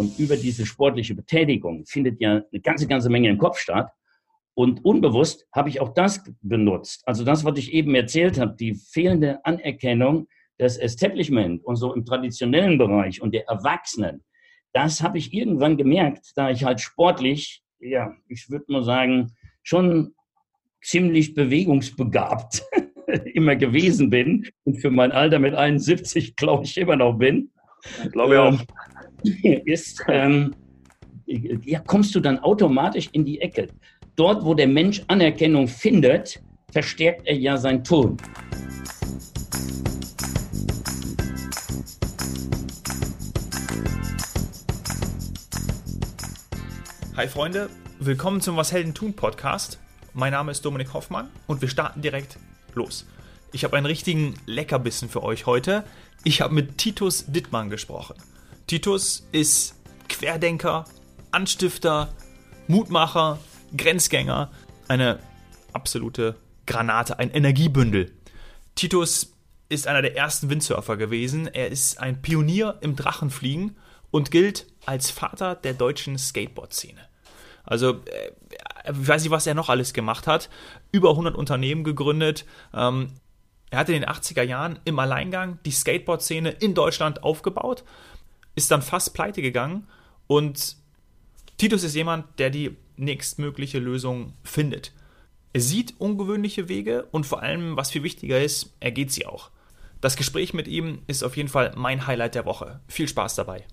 Und über diese sportliche Betätigung findet ja eine ganze, ganze Menge im Kopf statt. Und unbewusst habe ich auch das benutzt. Also das, was ich eben erzählt habe, die fehlende Anerkennung des Establishment und so im traditionellen Bereich und der Erwachsenen, das habe ich irgendwann gemerkt, da ich halt sportlich, ja, ich würde mal sagen, schon ziemlich bewegungsbegabt immer gewesen bin und für mein Alter mit 71, glaube ich, immer noch bin. Glaube ich auch. Ist, ähm, ja, kommst du dann automatisch in die Ecke. Dort, wo der Mensch Anerkennung findet, verstärkt er ja sein Ton. Hi Freunde, willkommen zum Was Helden tun Podcast. Mein Name ist Dominik Hoffmann und wir starten direkt los. Ich habe einen richtigen Leckerbissen für euch heute. Ich habe mit Titus Dittmann gesprochen. Titus ist Querdenker, Anstifter, Mutmacher, Grenzgänger, eine absolute Granate, ein Energiebündel. Titus ist einer der ersten Windsurfer gewesen. Er ist ein Pionier im Drachenfliegen und gilt als Vater der deutschen Skateboard-Szene. Also, äh, ich weiß nicht, was er noch alles gemacht hat. Über 100 Unternehmen gegründet. Ähm, er hat in den 80er Jahren im Alleingang die Skateboard-Szene in Deutschland aufgebaut, ist dann fast pleite gegangen und Titus ist jemand, der die nächstmögliche Lösung findet. Er sieht ungewöhnliche Wege und vor allem, was viel wichtiger ist, er geht sie auch. Das Gespräch mit ihm ist auf jeden Fall mein Highlight der Woche. Viel Spaß dabei.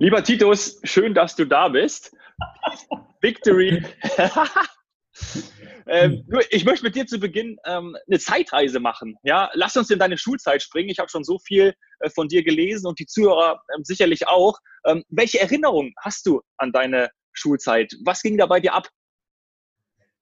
Lieber Titus, schön, dass du da bist. Victory. ähm, ich möchte mit dir zu Beginn ähm, eine Zeitreise machen. Ja, lass uns in deine Schulzeit springen. Ich habe schon so viel äh, von dir gelesen und die Zuhörer äh, sicherlich auch. Ähm, welche Erinnerungen hast du an deine Schulzeit? Was ging da bei dir ab?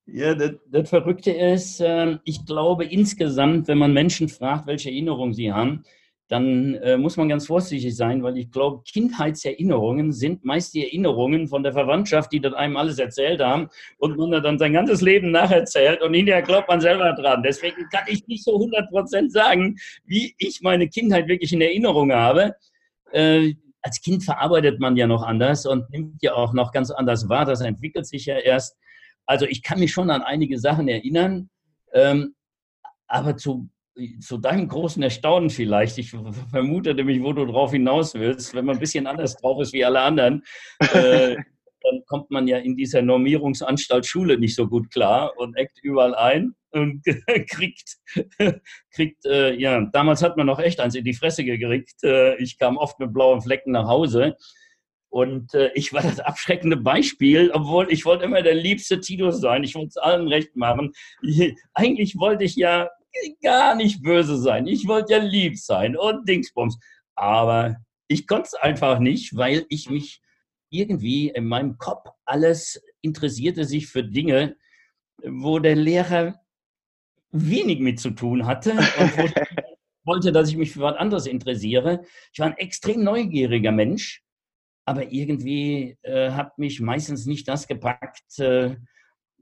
Ja, das, das Verrückte ist, äh, ich glaube insgesamt, wenn man Menschen fragt, welche Erinnerungen sie haben, dann äh, muss man ganz vorsichtig sein, weil ich glaube, Kindheitserinnerungen sind meist die Erinnerungen von der Verwandtschaft, die das einem alles erzählt haben und man dann sein ganzes Leben nacherzählt und hinterher glaubt man selber dran. Deswegen kann ich nicht so 100% sagen, wie ich meine Kindheit wirklich in Erinnerung habe. Äh, als Kind verarbeitet man ja noch anders und nimmt ja auch noch ganz anders wahr. Das entwickelt sich ja erst. Also ich kann mich schon an einige Sachen erinnern, ähm, aber zu zu deinem großen Erstaunen vielleicht, ich vermute nämlich, wo du drauf hinaus willst, wenn man ein bisschen anders drauf ist wie alle anderen, äh, dann kommt man ja in dieser Normierungsanstalt Schule nicht so gut klar und eckt überall ein und kriegt, kriegt äh, ja, damals hat man noch echt eins in die Fresse gekriegt. Äh, ich kam oft mit blauen Flecken nach Hause. Und äh, ich war das abschreckende Beispiel, obwohl ich wollte immer der liebste Tito sein. Ich wollte es allen recht machen. Ich, eigentlich wollte ich ja gar nicht böse sein. Ich wollte ja lieb sein und Dingsbums. Aber ich konnte es einfach nicht, weil ich mich irgendwie in meinem Kopf alles interessierte sich für Dinge, wo der Lehrer wenig mit zu tun hatte und wollte, dass ich mich für was anderes interessiere. Ich war ein extrem neugieriger Mensch, aber irgendwie äh, hat mich meistens nicht das gepackt, äh,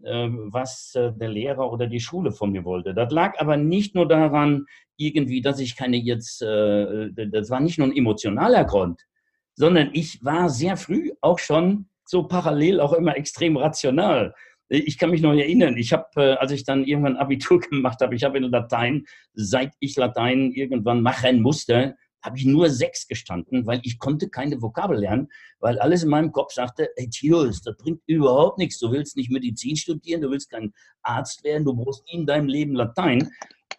was äh, der Lehrer oder die Schule von mir wollte. Das lag aber nicht nur daran, irgendwie, dass ich keine jetzt, äh, das war nicht nur ein emotionaler Grund, sondern ich war sehr früh auch schon so parallel auch immer extrem rational. Ich kann mich noch erinnern, ich habe, äh, als ich dann irgendwann Abitur gemacht habe, ich habe in Latein, seit ich Latein irgendwann machen musste, habe ich nur sechs gestanden, weil ich konnte keine Vokabel lernen, weil alles in meinem Kopf sagte, hey Tios, das bringt überhaupt nichts. Du willst nicht Medizin studieren, du willst kein Arzt werden, du brauchst in deinem Leben Latein.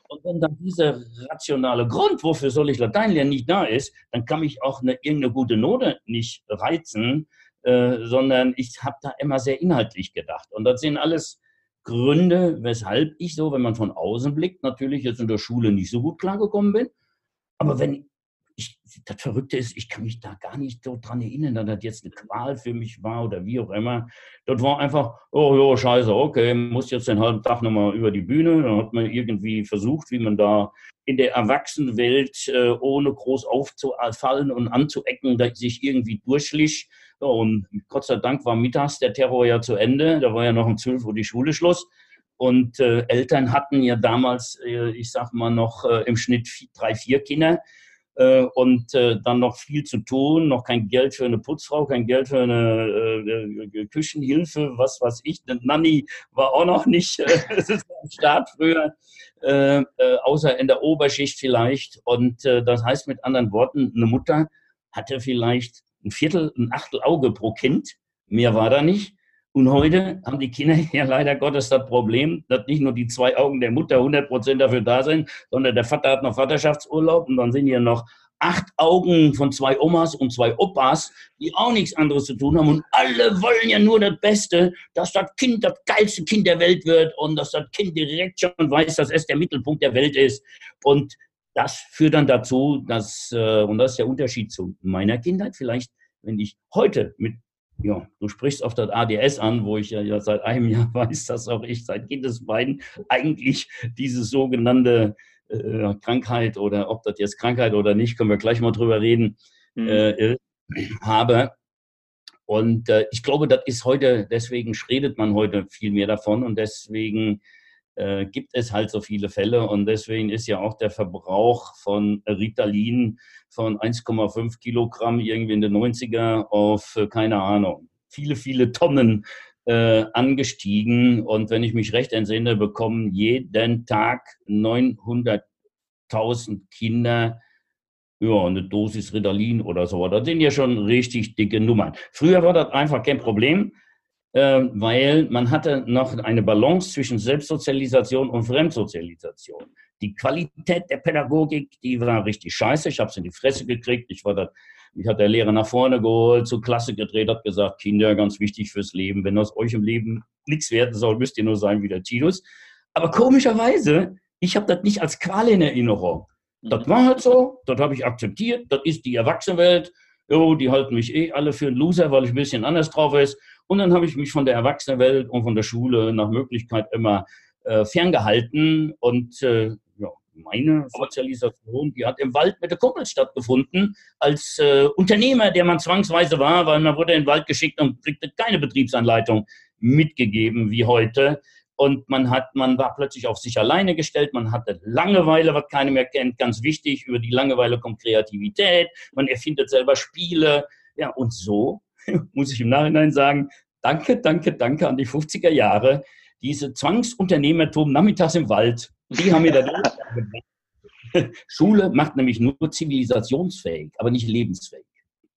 Und wenn dann dieser rationale Grund, wofür soll ich Latein lernen, nicht da ist, dann kann mich auch eine, irgendeine gute Note nicht reizen, äh, sondern ich habe da immer sehr inhaltlich gedacht. Und das sind alles Gründe, weshalb ich so, wenn man von außen blickt, natürlich jetzt in der Schule nicht so gut klargekommen bin. Aber wenn ich, das Verrückte ist, ich kann mich da gar nicht so dran erinnern, dass das jetzt eine Qual für mich war oder wie auch immer. Das war einfach, oh ja, scheiße, okay, muss jetzt den halben Tag nochmal über die Bühne. Dann hat man irgendwie versucht, wie man da in der Erwachsenenwelt äh, ohne groß aufzufallen und anzuecken, sich irgendwie durchschlich. und Gott sei Dank war mittags der Terror ja zu Ende. Da war ja noch um 12 Uhr die Schule Schluss. Und äh, Eltern hatten ja damals, äh, ich sag mal noch, äh, im Schnitt drei, vier Kinder. Äh, und äh, dann noch viel zu tun, noch kein Geld für eine Putzfrau, kein Geld für eine äh, Küchenhilfe, was weiß ich. Eine Nanny war auch noch nicht äh, am Start früher, äh, äh, außer in der Oberschicht vielleicht. Und äh, das heißt mit anderen Worten, eine Mutter hatte vielleicht ein Viertel, ein Achtel Auge pro Kind. Mehr war da nicht. Und heute haben die Kinder ja leider Gottes das Problem, dass nicht nur die zwei Augen der Mutter 100 Prozent dafür da sind, sondern der Vater hat noch Vaterschaftsurlaub und dann sind hier noch acht Augen von zwei Omas und zwei Opas, die auch nichts anderes zu tun haben. Und alle wollen ja nur das Beste, dass das Kind das geilste Kind der Welt wird und dass das Kind direkt schon weiß, dass es der Mittelpunkt der Welt ist. Und das führt dann dazu, dass, äh, und das ist der Unterschied zu meiner Kindheit, vielleicht, wenn ich heute mit ja, du sprichst auf das ADS an, wo ich ja, ja seit einem Jahr weiß, dass auch ich seit Kindesbeinen eigentlich diese sogenannte äh, Krankheit oder ob das jetzt Krankheit oder nicht, können wir gleich mal drüber reden, mhm. äh, habe. Und äh, ich glaube, das ist heute, deswegen redet man heute viel mehr davon und deswegen äh, gibt es halt so viele Fälle und deswegen ist ja auch der Verbrauch von Ritalin von 1,5 Kilogramm irgendwie in den 90er auf, äh, keine Ahnung, viele, viele Tonnen äh, angestiegen. Und wenn ich mich recht entsinne, bekommen jeden Tag 900.000 Kinder ja, eine Dosis Ritalin oder so. Das sind ja schon richtig dicke Nummern. Früher war das einfach kein Problem. Ähm, weil man hatte noch eine Balance zwischen Selbstsozialisation und Fremdsozialisation. Die Qualität der Pädagogik, die war richtig scheiße. Ich habe es in die Fresse gekriegt. Ich war da, mich hat der Lehrer nach vorne geholt, zur Klasse gedreht, hat gesagt, Kinder, ganz wichtig fürs Leben. Wenn aus euch im Leben nichts werden soll, müsst ihr nur sein wie der Titus. Aber komischerweise, ich habe das nicht als Qual in Erinnerung. Das war halt so, das habe ich akzeptiert, das ist die Erwachsenenwelt. Jo, die halten mich eh alle für einen Loser, weil ich ein bisschen anders drauf ist. Und dann habe ich mich von der Erwachsenenwelt und von der Schule nach Möglichkeit immer äh, ferngehalten. Und äh, ja, meine Sozialisation, die hat im Wald mit der Kumpel stattgefunden, als äh, Unternehmer, der man zwangsweise war, weil man wurde in den Wald geschickt und kriegte keine Betriebsanleitung mitgegeben wie heute. Und man hat, man war plötzlich auf sich alleine gestellt, man hatte Langeweile, was keiner mehr kennt, ganz wichtig, über die Langeweile kommt Kreativität, man erfindet selber Spiele, ja, und so muss ich im Nachhinein sagen, danke, danke, danke an die 50er Jahre. Diese Zwangsunternehmertum nachmittags im Wald, die haben mir da Schule macht nämlich nur zivilisationsfähig, aber nicht lebensfähig.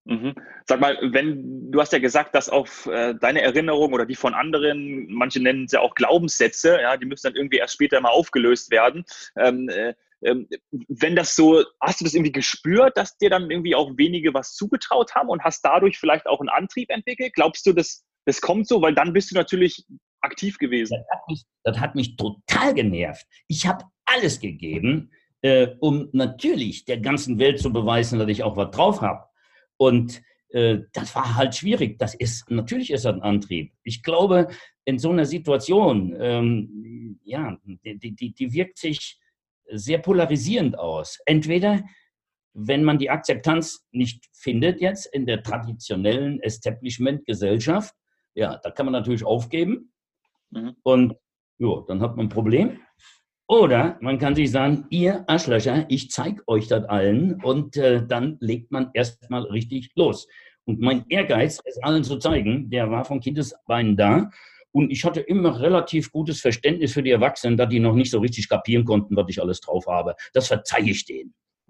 Mhm. Sag mal, wenn du hast ja gesagt, dass auf äh, deine Erinnerung oder die von anderen, manche nennen es ja auch Glaubenssätze, ja, die müssen dann irgendwie erst später mal aufgelöst werden. Ähm, äh, wenn das so, hast du das irgendwie gespürt, dass dir dann irgendwie auch wenige was zugetraut haben und hast dadurch vielleicht auch einen Antrieb entwickelt? Glaubst du, das, das kommt so? Weil dann bist du natürlich aktiv gewesen. Das hat mich, das hat mich total genervt. Ich habe alles gegeben, äh, um natürlich der ganzen Welt zu beweisen, dass ich auch was drauf habe. Und äh, das war halt schwierig. Das ist, natürlich ist das ein Antrieb. Ich glaube, in so einer Situation, ähm, ja, die, die, die wirkt sich sehr polarisierend aus. Entweder, wenn man die Akzeptanz nicht findet jetzt in der traditionellen Establishment-Gesellschaft, ja, da kann man natürlich aufgeben mhm. und ja, dann hat man ein Problem. Oder man kann sich sagen, ihr Arschlöcher, ich zeige euch das allen und äh, dann legt man erstmal richtig los. Und mein Ehrgeiz, es allen zu zeigen, der war von Kindesbeinen da. Und ich hatte immer relativ gutes Verständnis für die Erwachsenen, da die noch nicht so richtig kapieren konnten, was ich alles drauf habe. Das verzeihe ich denen.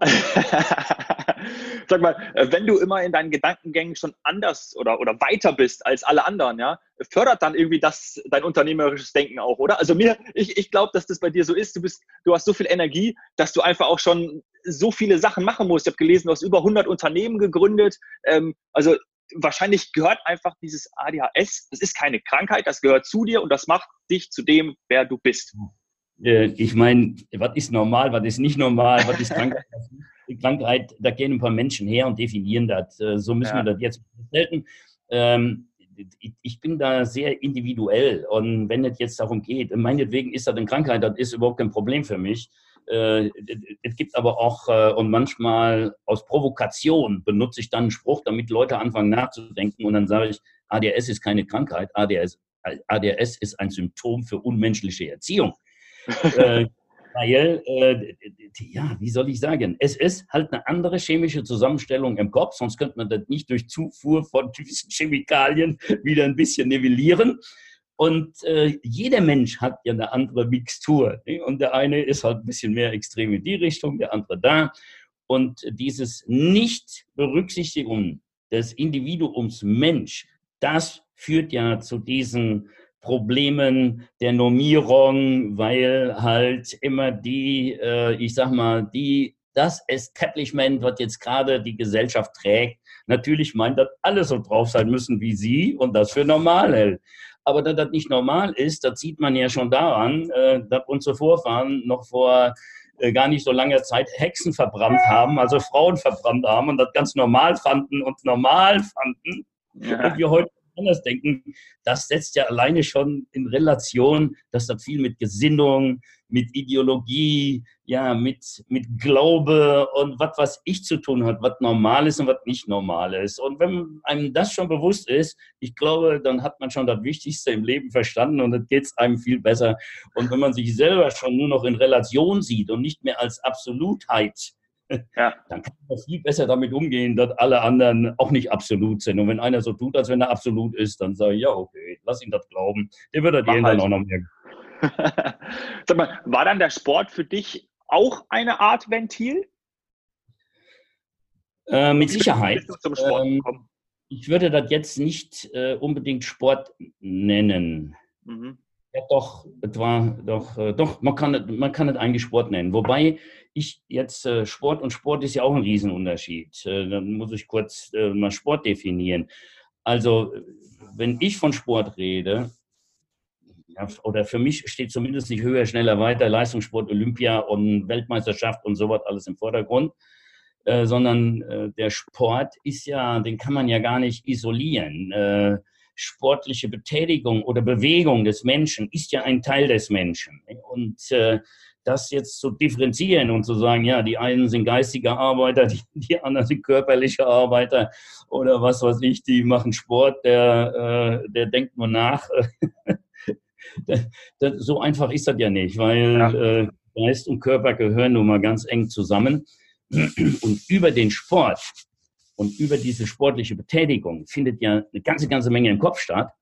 Sag mal, äh, wenn du immer in deinen Gedankengängen schon anders oder, oder weiter bist als alle anderen, ja, fördert dann irgendwie das dein unternehmerisches Denken auch, oder? Also mir, ich, ich glaube, dass das bei dir so ist. Du bist, du hast so viel Energie, dass du einfach auch schon so viele Sachen machen musst. Ich habe gelesen, du hast über 100 Unternehmen gegründet. Ähm, also wahrscheinlich gehört einfach dieses ADHS, das ist keine Krankheit, das gehört zu dir und das macht dich zu dem, wer du bist. Ich meine, was ist normal, was ist nicht normal, was ist Krankheit? Krankheit, da gehen ein paar Menschen her und definieren das. Äh, so müssen ja. wir das jetzt selten. Ähm, ich bin da sehr individuell und wenn es jetzt darum geht, meinetwegen ist das eine Krankheit, das ist überhaupt kein Problem für mich. Äh, es gibt aber auch, äh, und manchmal aus Provokation benutze ich dann einen Spruch, damit Leute anfangen nachzudenken und dann sage ich, ADS ist keine Krankheit, ADS, ADS ist ein Symptom für unmenschliche Erziehung. äh, Weil, äh, ja, wie soll ich sagen, es ist halt eine andere chemische Zusammenstellung im Kopf, sonst könnte man das nicht durch Zufuhr von typischen Chemikalien wieder ein bisschen nivellieren. Und äh, jeder Mensch hat ja eine andere Mixtur. Ne? Und der eine ist halt ein bisschen mehr extrem in die Richtung, der andere da. Und dieses Nicht-Berücksichtigen des Individuums Mensch, das führt ja zu diesen Problemen der Normierung, weil halt immer die, äh, ich sag mal, die, das Establishment, was jetzt gerade die Gesellschaft trägt, natürlich meint, dass alle so drauf sein müssen wie sie und das für normal hält. Aber dass das nicht normal ist, das sieht man ja schon daran, äh, dass unsere Vorfahren noch vor äh, gar nicht so langer Zeit Hexen verbrannt haben, also Frauen verbrannt haben und das ganz normal fanden und normal fanden. Ja. Und wir heute anders denken, das setzt ja alleine schon in Relation, dass das viel mit Gesinnung, mit Ideologie, ja, mit, mit Glaube und was, was ich zu tun hat, was normal ist und was nicht normal ist. Und wenn einem das schon bewusst ist, ich glaube, dann hat man schon das Wichtigste im Leben verstanden und dann geht es einem viel besser. Und wenn man sich selber schon nur noch in Relation sieht und nicht mehr als Absolutheit, ja. dann kann man viel besser damit umgehen, dass alle anderen auch nicht absolut sind. Und wenn einer so tut, als wenn er absolut ist, dann sage ich, ja, okay, lass ihn das glauben. Der wird das irgendwann halt. auch noch merken. Sag mal, war dann der Sport für dich auch eine Art Ventil? Äh, mit Sicherheit. Ähm, ich würde das jetzt nicht äh, unbedingt Sport nennen. Mhm. Ja, doch, war doch, äh, doch, man kann, man kann es eigentlich Sport nennen. Wobei ich jetzt äh, Sport und Sport ist ja auch ein Riesenunterschied. Äh, dann muss ich kurz mal Sport definieren. Also, wenn ich von Sport rede, ja, oder für mich steht zumindest nicht höher, schneller, weiter, Leistungssport, Olympia und Weltmeisterschaft und sowas alles im Vordergrund, äh, sondern äh, der Sport ist ja, den kann man ja gar nicht isolieren. Äh, sportliche Betätigung oder Bewegung des Menschen ist ja ein Teil des Menschen. Und äh, das jetzt zu differenzieren und zu sagen, ja, die einen sind geistige Arbeiter, die, die anderen sind körperliche Arbeiter oder was weiß ich, die machen Sport, der, äh, der denkt nur nach. das, das, so einfach ist das ja nicht, weil ja. Äh, Geist und Körper gehören nun mal ganz eng zusammen. Und über den Sport und über diese sportliche Betätigung findet ja eine ganze, ganze Menge im Kopf statt.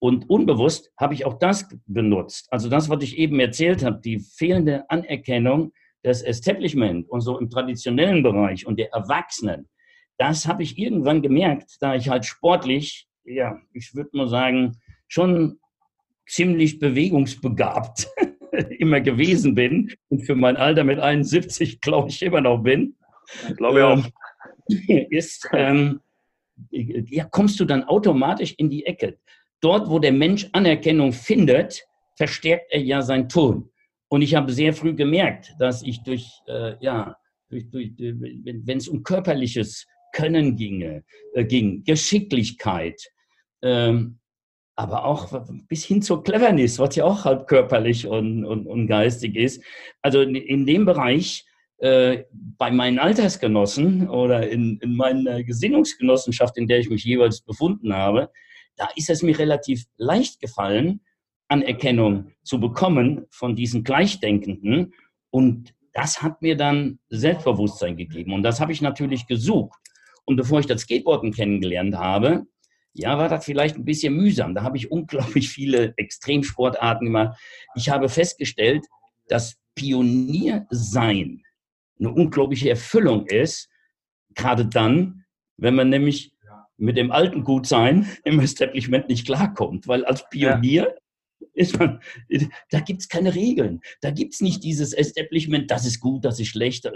Und unbewusst habe ich auch das benutzt. Also das, was ich eben erzählt habe, die fehlende Anerkennung des Establishment und so im traditionellen Bereich und der Erwachsenen, das habe ich irgendwann gemerkt, da ich halt sportlich, ja, ich würde mal sagen, schon ziemlich bewegungsbegabt immer gewesen bin und für mein Alter mit 71, glaube ich, immer noch bin. Glaube ich auch. Ähm, ist, ähm, ja, kommst du dann automatisch in die Ecke. Dort, wo der Mensch Anerkennung findet, verstärkt er ja sein Ton. Und ich habe sehr früh gemerkt, dass ich durch, äh, ja, durch, durch, wenn es um körperliches Können ginge, äh, ging, Geschicklichkeit, ähm, aber auch bis hin zur Cleverness, was ja auch halb körperlich und, und, und geistig ist. Also in, in dem Bereich, äh, bei meinen Altersgenossen oder in, in meiner Gesinnungsgenossenschaft, in der ich mich jeweils befunden habe, da ist es mir relativ leicht gefallen, Anerkennung zu bekommen von diesen Gleichdenkenden. Und das hat mir dann Selbstbewusstsein gegeben. Und das habe ich natürlich gesucht. Und bevor ich das Skateboarden kennengelernt habe, ja, war das vielleicht ein bisschen mühsam. Da habe ich unglaublich viele Extremsportarten gemacht. Ich habe festgestellt, dass Pioniersein eine unglaubliche Erfüllung ist, gerade dann, wenn man nämlich mit dem alten Gutsein im Establishment nicht klarkommt, weil als Pionier man, da gibt es keine Regeln. Da gibt es nicht dieses Establishment, das ist gut, das ist schlecht,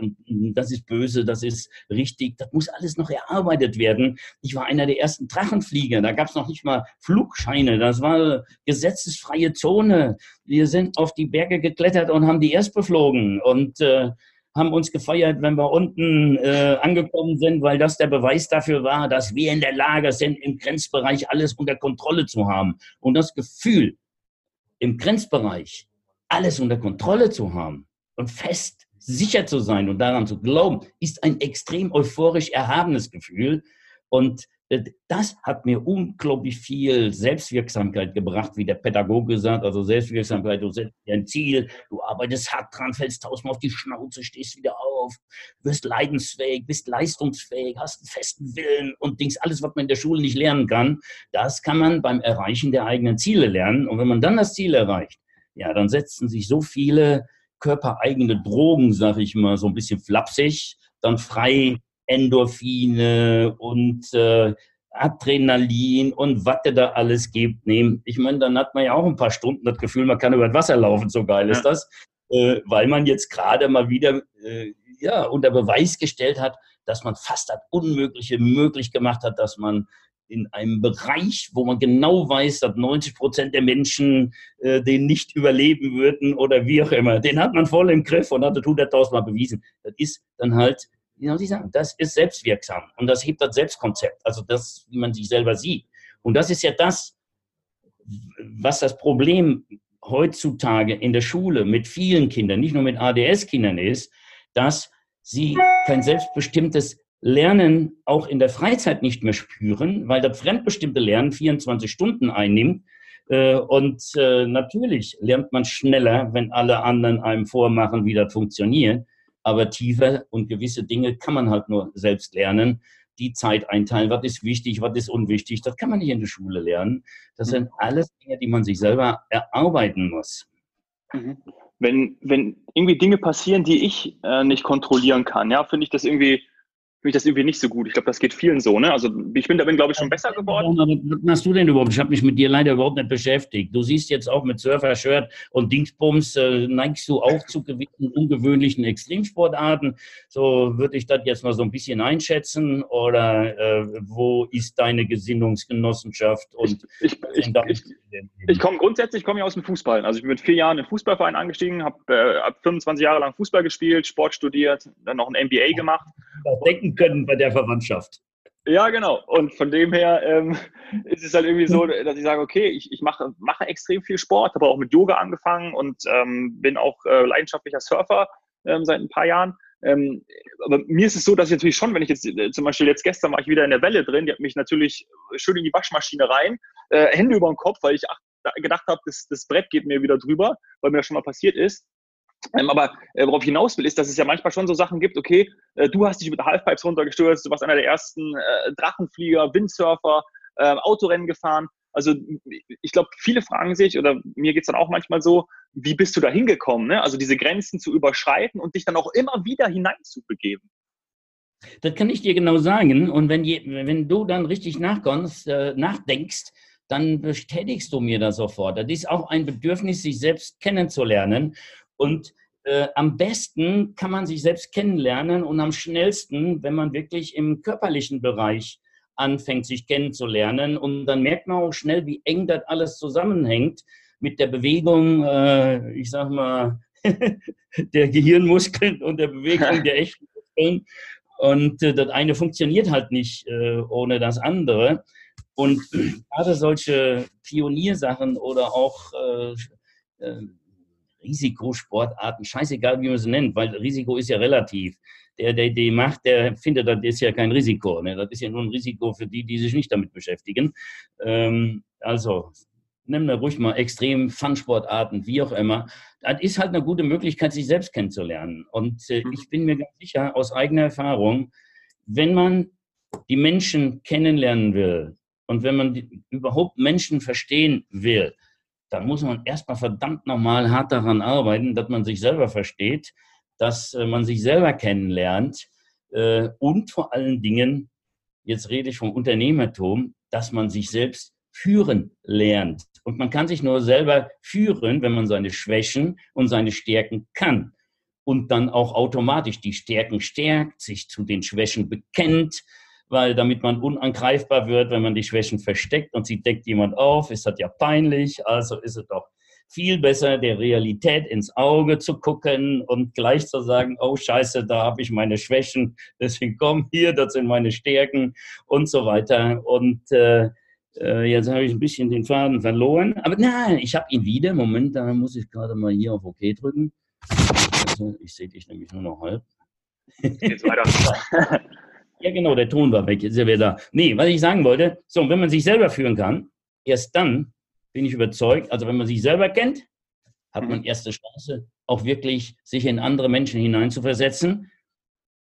das ist böse, das ist richtig. Das muss alles noch erarbeitet werden. Ich war einer der ersten Drachenflieger. Da gab es noch nicht mal Flugscheine. Das war gesetzesfreie Zone. Wir sind auf die Berge geklettert und haben die erst beflogen. Und äh, haben uns gefeiert, wenn wir unten äh, angekommen sind, weil das der Beweis dafür war, dass wir in der Lage sind, im Grenzbereich alles unter Kontrolle zu haben. Und das Gefühl, im Grenzbereich alles unter Kontrolle zu haben und fest sicher zu sein und daran zu glauben, ist ein extrem euphorisch erhabenes Gefühl. Und das hat mir unglaublich viel Selbstwirksamkeit gebracht, wie der Pädagoge sagt. Also Selbstwirksamkeit, du setzt dir ein Ziel, du arbeitest hart dran, fällst tausendmal auf die Schnauze, stehst wieder auf, wirst leidensfähig, bist leistungsfähig, hast einen festen Willen und Dings, alles, was man in der Schule nicht lernen kann, das kann man beim Erreichen der eigenen Ziele lernen. Und wenn man dann das Ziel erreicht, ja, dann setzen sich so viele körpereigene Drogen, sag ich mal, so ein bisschen flapsig, dann frei Endorphine und äh, Adrenalin und was der da alles gibt, nehmen. Ich meine, dann hat man ja auch ein paar Stunden das Gefühl, man kann über das Wasser laufen, so geil ist das, äh, weil man jetzt gerade mal wieder äh, ja, unter Beweis gestellt hat, dass man fast das Unmögliche möglich gemacht hat, dass man in einem Bereich, wo man genau weiß, dass 90 Prozent der Menschen äh, den nicht überleben würden oder wie auch immer, den hat man voll im Griff und hat das 100.000 Mal bewiesen. Das ist dann halt soll ich sagen, das ist selbstwirksam und das hebt das Selbstkonzept, also das, wie man sich selber sieht. Und das ist ja das, was das Problem heutzutage in der Schule mit vielen Kindern, nicht nur mit ADS-Kindern ist, dass sie kein selbstbestimmtes Lernen auch in der Freizeit nicht mehr spüren, weil das fremdbestimmte Lernen 24 Stunden einnimmt. Äh, und äh, natürlich lernt man schneller, wenn alle anderen einem vormachen, wie das funktioniert aber tiefer und gewisse Dinge kann man halt nur selbst lernen. Die Zeit einteilen, was ist wichtig, was ist unwichtig, das kann man nicht in der Schule lernen. Das sind mhm. alles Dinge, die man sich selber erarbeiten muss. Mhm. Wenn, wenn irgendwie Dinge passieren, die ich äh, nicht kontrollieren kann, ja, finde ich das irgendwie finde ich das irgendwie nicht so gut. Ich glaube, das geht vielen so. Ne? Also ich bin da bin, glaube ich, schon besser geworden. Aber was machst du denn überhaupt? Ich habe mich mit dir leider überhaupt nicht beschäftigt. Du siehst jetzt auch mit Surfer-Shirt und Dingsbums, äh, neigst du auch zu gewissen ungewöhnlichen Extremsportarten. So würde ich das jetzt mal so ein bisschen einschätzen. Oder äh, wo ist deine Gesinnungsgenossenschaft? Und ich, ich, ich, ich komme grundsätzlich komme ich aus dem Fußball. Also ich bin mit vier Jahren im Fußballverein angestiegen, habe äh, 25 Jahre lang Fußball gespielt, Sport studiert, dann noch ein MBA gemacht. Denken können bei der Verwandtschaft. Ja, genau. Und von dem her ähm, ist es halt irgendwie so, dass ich sage, okay, ich, ich mache, mache extrem viel Sport, habe auch mit Yoga angefangen und ähm, bin auch äh, leidenschaftlicher Surfer ähm, seit ein paar Jahren. Ähm, aber mir ist es so, dass ich natürlich schon, wenn ich jetzt äh, zum Beispiel jetzt gestern war ich wieder in der Welle drin, die hat mich natürlich schön in die Waschmaschine rein, äh, Hände über den Kopf, weil ich ach, gedacht habe, das, das Brett geht mir wieder drüber, weil mir das schon mal passiert ist. Ähm, aber äh, worauf ich hinaus will, ist, dass es ja manchmal schon so Sachen gibt, okay, äh, du hast dich mit Halfpipes runtergestürzt, du warst einer der ersten äh, Drachenflieger, Windsurfer, äh, Autorennen gefahren. Also ich glaube, viele fragen sich, oder mir geht es dann auch manchmal so, wie bist du da hingekommen? Ne? Also diese Grenzen zu überschreiten und dich dann auch immer wieder hineinzubegeben. Das kann ich dir genau sagen. Und wenn, je, wenn du dann richtig äh, nachdenkst, dann bestätigst du mir das sofort. Das ist auch ein Bedürfnis, sich selbst kennenzulernen. Und äh, am besten kann man sich selbst kennenlernen und am schnellsten, wenn man wirklich im körperlichen Bereich anfängt, sich kennenzulernen. Und dann merkt man auch schnell, wie eng das alles zusammenhängt mit der Bewegung, äh, ich sag mal, der Gehirnmuskeln und der Bewegung der echten Muskeln. Und äh, das eine funktioniert halt nicht äh, ohne das andere. Und gerade solche Pioniersachen oder auch äh, äh, Risikosportarten, scheißegal, wie man sie nennt, weil Risiko ist ja relativ. Der, der die macht, der findet, das ist ja kein Risiko. Ne? Das ist ja nur ein Risiko für die, die sich nicht damit beschäftigen. Ähm, also, nehmen wir ruhig mal extrem Fun-Sportarten, wie auch immer. Das ist halt eine gute Möglichkeit, sich selbst kennenzulernen. Und äh, mhm. ich bin mir ganz sicher, aus eigener Erfahrung, wenn man die Menschen kennenlernen will und wenn man die, überhaupt Menschen verstehen will, da muss man erstmal verdammt nochmal hart daran arbeiten, dass man sich selber versteht, dass äh, man sich selber kennenlernt äh, und vor allen Dingen, jetzt rede ich vom Unternehmertum, dass man sich selbst führen lernt. Und man kann sich nur selber führen, wenn man seine Schwächen und seine Stärken kann. Und dann auch automatisch die Stärken stärkt, sich zu den Schwächen bekennt, weil damit man unangreifbar wird, wenn man die Schwächen versteckt und sie deckt jemand auf, ist das ja peinlich. Also ist es doch viel besser, der Realität ins Auge zu gucken und gleich zu sagen, oh scheiße, da habe ich meine Schwächen, deswegen komm hier, das sind meine Stärken und so weiter. Und äh, äh jetzt habe ich ein bisschen den Faden verloren, aber nein, ich habe ihn wieder. Moment, da muss ich gerade mal hier auf OK drücken. Also, ich sehe dich nämlich nur noch halb. Jetzt weiter. Ja, genau, der Ton war weg, ist ja wieder da. Nee, was ich sagen wollte, so, wenn man sich selber führen kann, erst dann bin ich überzeugt, also wenn man sich selber kennt, hat man mhm. erste Chance, auch wirklich sich in andere Menschen hineinzuversetzen.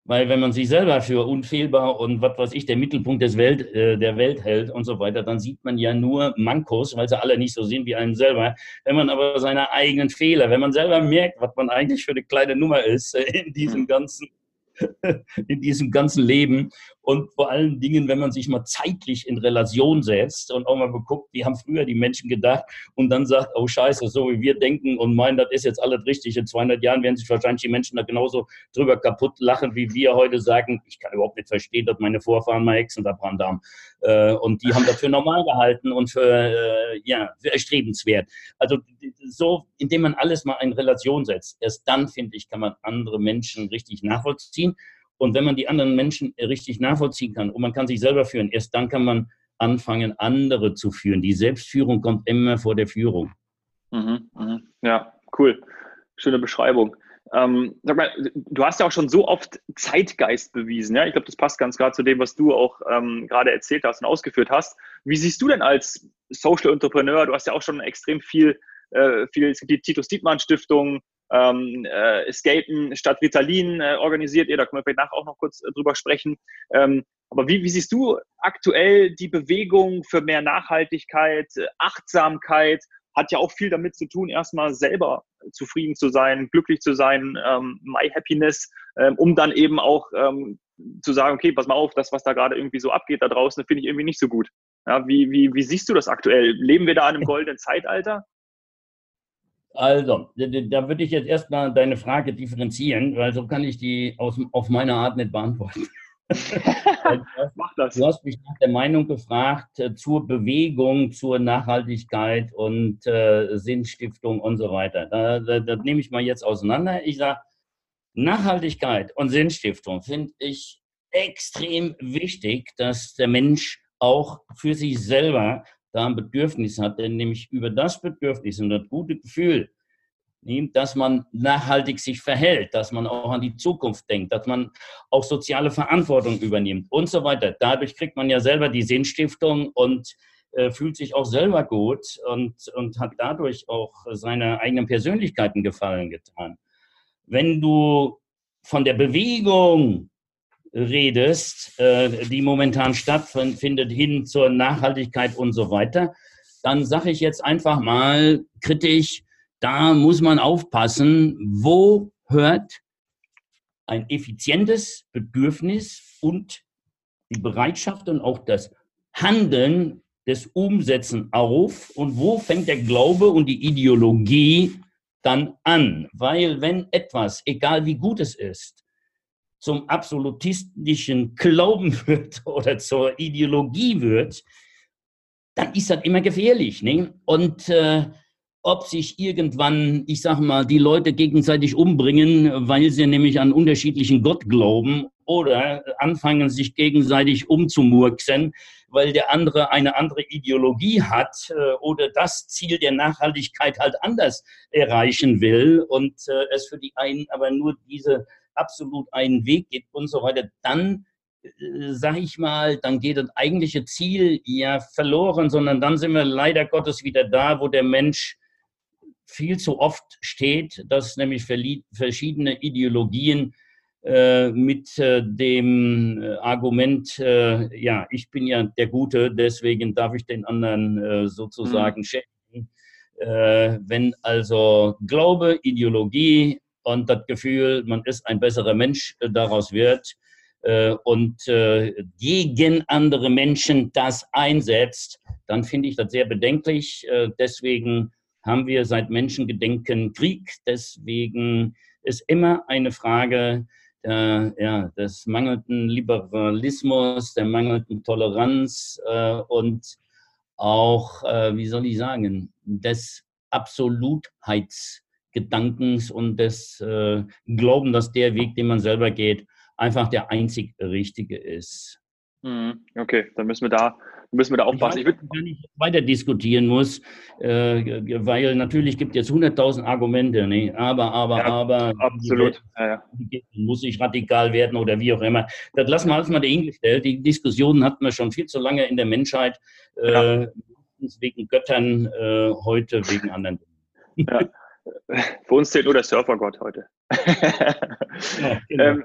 Weil wenn man sich selber für unfehlbar und was weiß ich, der Mittelpunkt des Welt, äh, der Welt hält und so weiter, dann sieht man ja nur Mankos, weil sie alle nicht so sind wie einen selber. Wenn man aber seine eigenen Fehler, wenn man selber merkt, was man eigentlich für eine kleine Nummer ist äh, in diesem mhm. ganzen in diesem ganzen Leben. Und vor allen Dingen, wenn man sich mal zeitlich in Relation setzt und auch mal guckt, wie haben früher die Menschen gedacht und dann sagt, oh Scheiße, so wie wir denken und meinen, das ist jetzt alles richtig. In 200 Jahren werden sich wahrscheinlich die Menschen da genauso drüber kaputt lachen, wie wir heute sagen, ich kann überhaupt nicht verstehen, dass meine Vorfahren mal Hexen verbrannt haben. Äh, und die haben dafür normal gehalten und für, äh, ja, für erstrebenswert. Also so, indem man alles mal in Relation setzt, erst dann, finde ich, kann man andere Menschen richtig nachvollziehen. Und wenn man die anderen Menschen richtig nachvollziehen kann und man kann sich selber führen, erst dann kann man anfangen, andere zu führen. Die Selbstführung kommt immer vor der Führung. Mhm, mh. Ja, cool. Schöne Beschreibung. Ähm, sag mal, du hast ja auch schon so oft Zeitgeist bewiesen. Ja? Ich glaube, das passt ganz gerade zu dem, was du auch ähm, gerade erzählt hast und ausgeführt hast. Wie siehst du denn als Social Entrepreneur? Du hast ja auch schon extrem viel, äh, viel es gibt die Titus Dietmann Stiftung, ähm, äh, Escapen statt Ritalin äh, organisiert ihr. Da können wir vielleicht nachher auch noch kurz äh, drüber sprechen. Ähm, aber wie, wie siehst du aktuell die Bewegung für mehr Nachhaltigkeit, äh, Achtsamkeit? Hat ja auch viel damit zu tun, erstmal selber zufrieden zu sein, glücklich zu sein, ähm, My Happiness, ähm, um dann eben auch ähm, zu sagen, okay, pass mal auf, das, was da gerade irgendwie so abgeht da draußen, finde ich irgendwie nicht so gut. Ja, wie, wie, wie siehst du das aktuell? Leben wir da in einem goldenen Zeitalter? Also, da würde ich jetzt erstmal deine Frage differenzieren, weil so kann ich die aus, auf meine Art nicht beantworten. Mach das. Du hast mich nach der Meinung gefragt äh, zur Bewegung, zur Nachhaltigkeit und äh, Sinnstiftung und so weiter. Da, da, das nehme ich mal jetzt auseinander. Ich sage, Nachhaltigkeit und Sinnstiftung finde ich extrem wichtig, dass der Mensch auch für sich selber da ein Bedürfnis hat, denn nämlich über das Bedürfnis und das gute Gefühl, dass man nachhaltig sich verhält, dass man auch an die Zukunft denkt, dass man auch soziale Verantwortung übernimmt und so weiter. Dadurch kriegt man ja selber die Sinnstiftung und äh, fühlt sich auch selber gut und, und hat dadurch auch seiner eigenen Persönlichkeiten Gefallen getan. Wenn du von der Bewegung redest, äh, die momentan stattfindet, hin zur Nachhaltigkeit und so weiter, dann sage ich jetzt einfach mal kritisch, da muss man aufpassen, wo hört ein effizientes Bedürfnis und die Bereitschaft und auch das Handeln des Umsetzen auf und wo fängt der Glaube und die Ideologie dann an? Weil wenn etwas, egal wie gut es ist, zum absolutistischen Glauben wird oder zur Ideologie wird, dann ist das immer gefährlich. Ne? Und äh, ob sich irgendwann, ich sage mal, die Leute gegenseitig umbringen, weil sie nämlich an unterschiedlichen Gott glauben oder anfangen, sich gegenseitig umzumurksen, weil der andere eine andere Ideologie hat äh, oder das Ziel der Nachhaltigkeit halt anders erreichen will und äh, es für die einen aber nur diese absolut einen Weg gibt und so weiter, dann äh, sag ich mal, dann geht das eigentliche Ziel ja verloren, sondern dann sind wir leider Gottes wieder da, wo der Mensch viel zu oft steht, dass nämlich verschiedene Ideologien äh, mit äh, dem äh, Argument, äh, ja, ich bin ja der Gute, deswegen darf ich den anderen äh, sozusagen mhm. schädigen. wenn also Glaube, Ideologie und das Gefühl, man ist ein besserer Mensch äh, daraus wird äh, und äh, gegen andere Menschen das einsetzt, dann finde ich das sehr bedenklich. deswegen haben wir seit Menschengedenken Krieg. Deswegen ist immer eine Frage der, ja, des mangelnden Liberalismus, der mangelnden Toleranz äh, und auch, äh, wie soll ich sagen, des Absolutheits Gedankens und des äh, Glauben, dass der Weg, den man selber geht, einfach der einzig richtige ist. Mhm. Okay, dann müssen wir da müssen wir da aufpassen. Ich, weiß, ich nicht weiter diskutieren muss, äh, weil natürlich gibt es 100.000 Argumente, ne? aber, aber, ja, aber. Absolut. Ja, ja. Muss ich radikal werden oder wie auch immer. Das lassen wir alles mal dahingestellt. Die Diskussionen hatten wir schon viel zu lange in der Menschheit. Äh, wegen Göttern, äh, heute wegen anderen Dingen. Für uns zählt nur der Surfergott heute. ja, genau. ähm,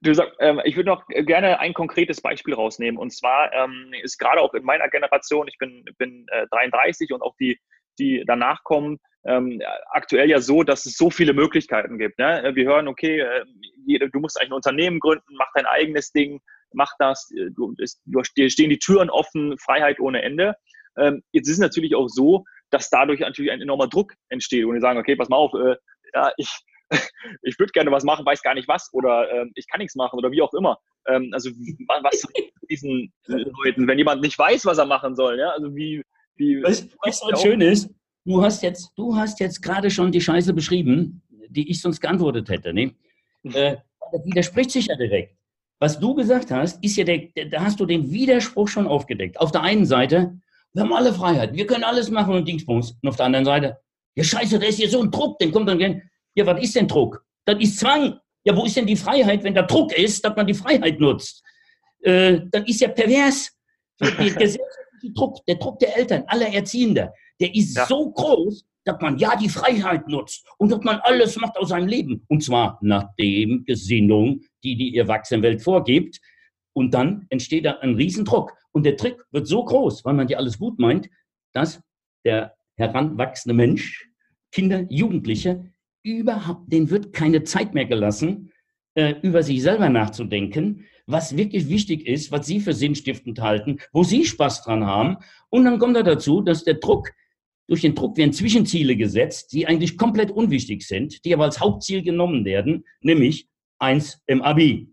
du sag, ähm, ich würde noch gerne ein konkretes Beispiel rausnehmen. Und zwar ähm, ist gerade auch in meiner Generation, ich bin, bin äh, 33 und auch die, die danach kommen, ähm, aktuell ja so, dass es so viele Möglichkeiten gibt. Ne? Wir hören, okay, äh, du musst eigentlich ein Unternehmen gründen, mach dein eigenes Ding, mach das, du, du, dir stehen die Türen offen, Freiheit ohne Ende. Ähm, jetzt ist es natürlich auch so, dass dadurch natürlich ein enormer Druck entsteht und die sagen, okay, pass mal auf, äh, ja, ich, ich würde gerne was machen, weiß gar nicht was oder äh, ich kann nichts machen oder wie auch immer. Ähm, also was diesen Leuten, wenn jemand nicht weiß, was er machen soll, ja, also wie, wie weißt, weißt du, was schön ist? Du hast jetzt, du hast jetzt gerade schon die Scheiße beschrieben, die ich sonst geantwortet hätte. Ne? Hm. Äh, das widerspricht sich ja direkt. Was du gesagt hast, ist ja der, da hast du den Widerspruch schon aufgedeckt. Auf der einen Seite, wir haben alle Freiheit, wir können alles machen und Dingsbums. Und auf der anderen Seite, ja scheiße, da ist hier so ein Druck, den kommt dann gehen. Ja, was ist denn Druck? Das ist Zwang. Ja, wo ist denn die Freiheit, wenn der Druck ist, dass man die Freiheit nutzt? Äh, dann ist ja pervers. Der Druck, der Druck der Eltern, aller Erziehenden, der ist ja. so groß, dass man ja die Freiheit nutzt und dass man alles macht aus seinem Leben. Und zwar nach dem Gesinnung, die die Erwachsenenwelt vorgibt. Und dann entsteht da ein Riesendruck. Und der Trick wird so groß, weil man ja alles gut meint, dass der heranwachsende Mensch, Kinder, Jugendliche, überhaupt, denen wird keine Zeit mehr gelassen, äh, über sich selber nachzudenken, was wirklich wichtig ist, was sie für sinnstiftend halten, wo sie Spaß dran haben. Und dann kommt da dazu, dass der Druck, durch den Druck werden Zwischenziele gesetzt, die eigentlich komplett unwichtig sind, die aber als Hauptziel genommen werden, nämlich eins im Abi.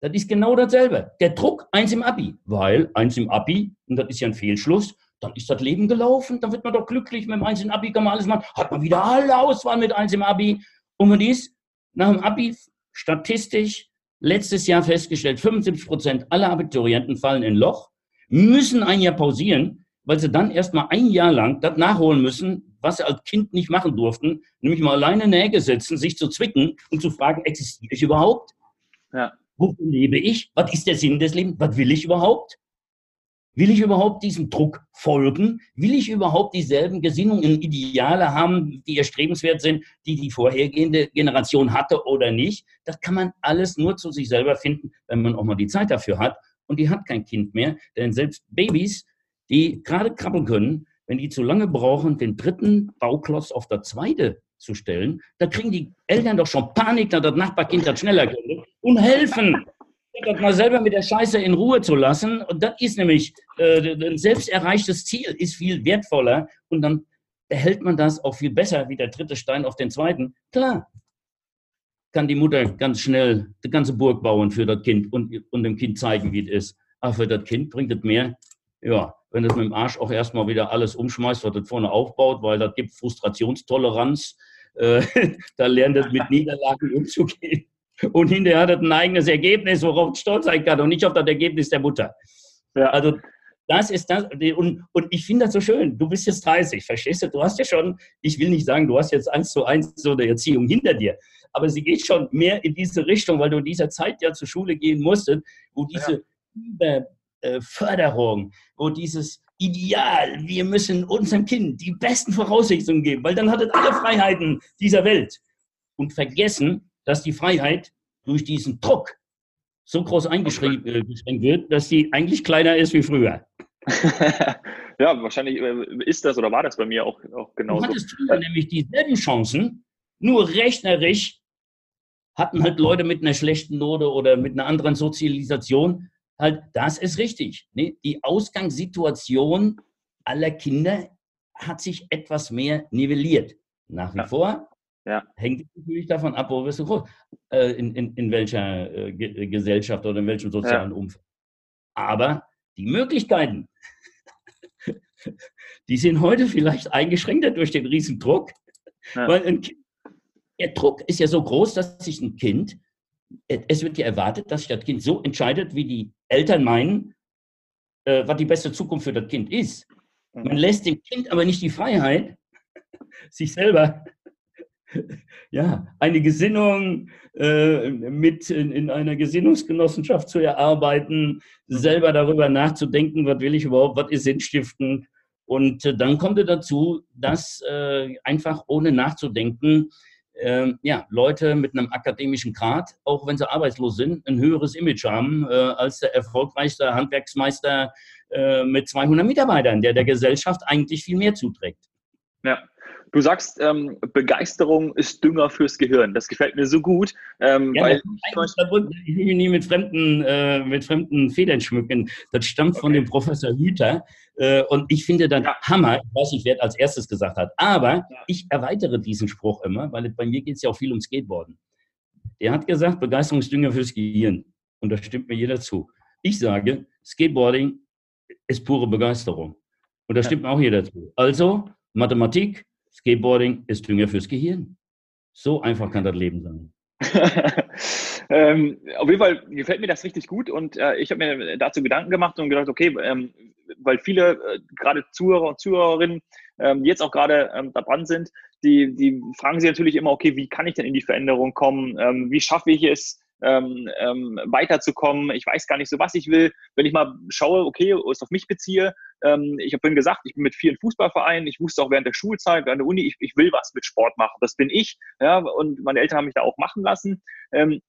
Das ist genau dasselbe. Der Druck, eins im Abi. Weil eins im Abi, und das ist ja ein Fehlschluss, dann ist das Leben gelaufen, dann wird man doch glücklich mit dem eins im Abi, kann man alles machen. Hat man wieder alle Auswahl mit eins im Abi. Und man ist nach dem Abi statistisch letztes Jahr festgestellt, 75 Prozent aller Abiturienten fallen in Loch, müssen ein Jahr pausieren, weil sie dann erstmal ein Jahr lang das nachholen müssen, was sie als Kind nicht machen durften, nämlich mal alleine in der Ecke sitzen, sich zu zwicken und zu fragen, existiere ich überhaupt? Ja. Wofür lebe ich? Was ist der Sinn des Lebens? Was will ich überhaupt? Will ich überhaupt diesem Druck folgen? Will ich überhaupt dieselben Gesinnungen, Ideale haben, die erstrebenswert sind, die die vorhergehende Generation hatte oder nicht? Das kann man alles nur zu sich selber finden, wenn man auch mal die Zeit dafür hat. Und die hat kein Kind mehr, denn selbst Babys, die gerade krabbeln können, wenn die zu lange brauchen, den dritten Bauklotz auf der zweite zu stellen, da kriegen die Eltern doch schon Panik, dass das Nachbarkind das schneller könnte und helfen. Das mal selber mit der Scheiße in Ruhe zu lassen. Und das ist nämlich äh, ein selbst erreichtes Ziel, ist viel wertvoller. Und dann erhält man das auch viel besser wie der dritte Stein auf den zweiten. Klar, kann die Mutter ganz schnell die ganze Burg bauen für das Kind und, und dem Kind zeigen, wie es ist. Aber für das Kind bringt es mehr, ja, wenn es mit dem Arsch auch erstmal wieder alles umschmeißt, was es vorne aufbaut, weil das gibt Frustrationstoleranz äh, da lernt er mit Niederlagen umzugehen. Und hinterher hat er ein eigenes Ergebnis, worauf es stolz sein kann und nicht auf das Ergebnis der Mutter. Ja. Also das ist das. Und, und ich finde das so schön. Du bist jetzt 30, verstehst du? Du hast ja schon, ich will nicht sagen, du hast jetzt eins zu eins so eine Erziehung hinter dir. Aber sie geht schon mehr in diese Richtung, weil du in dieser Zeit ja zur Schule gehen musstest, wo diese ja. Überförderung, wo dieses Ideal, wir müssen unserem Kind die besten Voraussetzungen geben, weil dann hat es alle Freiheiten dieser Welt. Und vergessen, dass die Freiheit durch diesen Druck so groß eingeschränkt äh, wird, dass sie eigentlich kleiner ist wie früher. ja, wahrscheinlich äh, ist das oder war das bei mir auch, auch genauso. Du hattest früher nämlich dieselben Chancen, nur rechnerisch hatten halt Leute mit einer schlechten Note oder mit einer anderen Sozialisation halt, das ist richtig. Ne? Die Ausgangssituation aller Kinder hat sich etwas mehr nivelliert. Nach wie ja. vor ja. hängt natürlich davon ab, wo wirst du groß, äh, in, in, in welcher äh, Gesellschaft oder in welchem sozialen ja. Umfeld. Aber die Möglichkeiten, die sind heute vielleicht eingeschränkter durch den Riesendruck, ja. weil ein kind, der Druck ist ja so groß, dass sich ein Kind es wird ja erwartet, dass sich das Kind so entscheidet, wie die Eltern meinen, äh, was die beste Zukunft für das Kind ist. Man mhm. lässt dem Kind aber nicht die Freiheit, sich selber ja, eine Gesinnung äh, mit in, in, einer Gesinnungsgenossenschaft zu erarbeiten, selber darüber nachzudenken, was will ich überhaupt, was ist sinnstiftend. Und äh, dann kommt es dazu, dass äh, einfach ohne nachzudenken, ähm, ja, Leute mit einem akademischen Grad, auch wenn sie arbeitslos sind, ein höheres Image haben äh, als der erfolgreichste Handwerksmeister äh, mit 200 Mitarbeitern, der der Gesellschaft eigentlich viel mehr zuträgt. Ja, Du sagst, ähm, Begeisterung ist Dünger fürs Gehirn. Das gefällt mir so gut. Ähm, ja, weil ich will mich nie mit fremden, äh, mit fremden Federn schmücken. Das stammt okay. von dem Professor Hüter. Äh, und ich finde dann ja. Hammer, ich weiß nicht, wer als erstes gesagt hat. Aber ich erweitere diesen Spruch immer, weil bei mir geht es ja auch viel um Skateboarden. Der hat gesagt, Begeisterung ist Dünger fürs Gehirn. Und da stimmt mir jeder zu. Ich sage, Skateboarding ist pure Begeisterung. Und da stimmt mir auch jeder zu. Also, Mathematik, Skateboarding ist Dünger fürs Gehirn. So einfach kann das Leben sein. ähm, auf jeden Fall gefällt mir das richtig gut und äh, ich habe mir dazu Gedanken gemacht und gedacht, okay, ähm, weil viele, äh, gerade Zuhörer und Zuhörerinnen, ähm, jetzt auch gerade ähm, dran sind, die, die fragen sich natürlich immer, okay, wie kann ich denn in die Veränderung kommen? Ähm, wie schaffe ich es, ähm, ähm, weiterzukommen. Ich weiß gar nicht so, was ich will. Wenn ich mal schaue, okay, es auf mich beziehe, ähm, ich habe vorhin gesagt, ich bin mit vielen Fußballvereinen, ich wusste auch während der Schulzeit, während der Uni, ich, ich will was mit Sport machen. Das bin ich. Ja, und meine Eltern haben mich da auch machen lassen. Ähm,